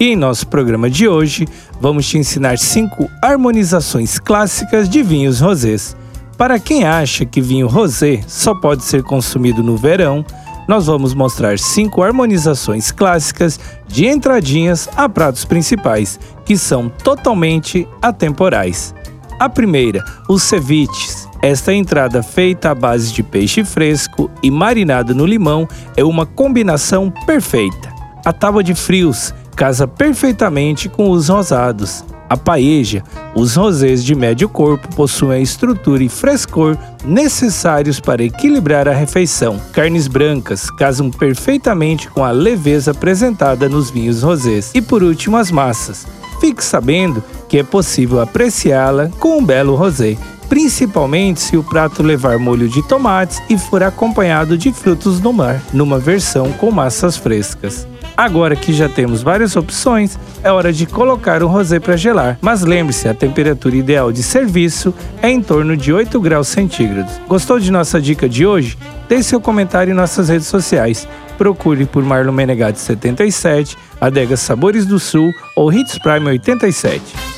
E em nosso programa de hoje, vamos te ensinar cinco harmonizações clássicas de vinhos rosés. Para quem acha que vinho rosé só pode ser consumido no verão, nós vamos mostrar cinco harmonizações clássicas de entradinhas a pratos principais, que são totalmente atemporais. A primeira, os ceviches. Esta entrada feita à base de peixe fresco e marinado no limão é uma combinação perfeita. A tábua de frios casa perfeitamente com os rosados. A paeja, os rosés de médio corpo possuem a estrutura e frescor necessários para equilibrar a refeição. Carnes brancas casam perfeitamente com a leveza apresentada nos vinhos rosés. E por último, as massas. Fique sabendo que é possível apreciá-la com um belo rosé, principalmente se o prato levar molho de tomates e for acompanhado de frutos do mar, numa versão com massas frescas. Agora que já temos várias opções, é hora de colocar o rosé para gelar. Mas lembre-se, a temperatura ideal de serviço é em torno de 8 graus centígrados. Gostou de nossa dica de hoje? Deixe seu comentário em nossas redes sociais. Procure por Marlon Menegatti 77, Adega Sabores do Sul ou Hits Prime 87.